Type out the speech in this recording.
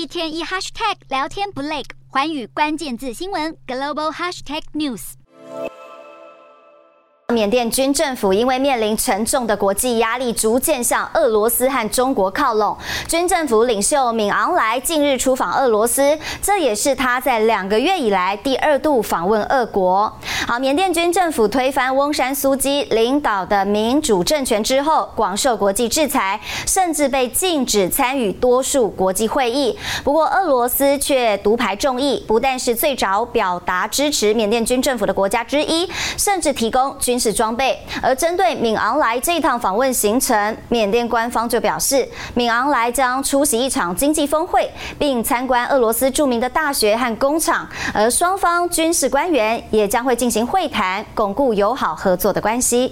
一天一 hashtag 聊天不累，环宇关键字新闻 global hashtag news。缅甸军政府因为面临沉重的国际压力，逐渐向俄罗斯和中国靠拢。军政府领袖敏昂莱近日出访俄罗斯，这也是他在两个月以来第二度访问俄国。好，缅甸军政府推翻翁山苏基领导的民主政权之后，广受国际制裁，甚至被禁止参与多数国际会议。不过，俄罗斯却独排众议，不但是最早表达支持缅甸军政府的国家之一，甚至提供军事装备，而针对敏昂莱这一趟访问行程，缅甸官方就表示，敏昂莱将出席一场经济峰会，并参观俄罗斯著名的大学和工厂，而双方军事官员也将会进行会谈，巩固友好合作的关系。